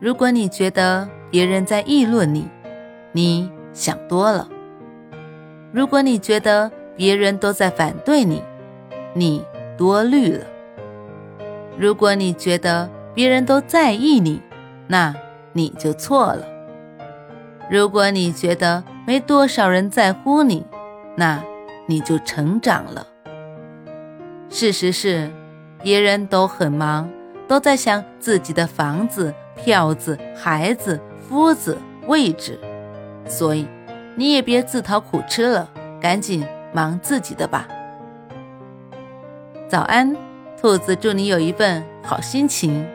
如果你觉得别人在议论你，你想多了；如果你觉得别人都在反对你，你多虑了；如果你觉得别人都在意你，那你就错了；如果你觉得没多少人在乎你，那你就成长了。事实是，别人都很忙，都在想自己的房子。票子、孩子、夫子、位置，所以你也别自讨苦吃了，赶紧忙自己的吧。早安，兔子，祝你有一份好心情。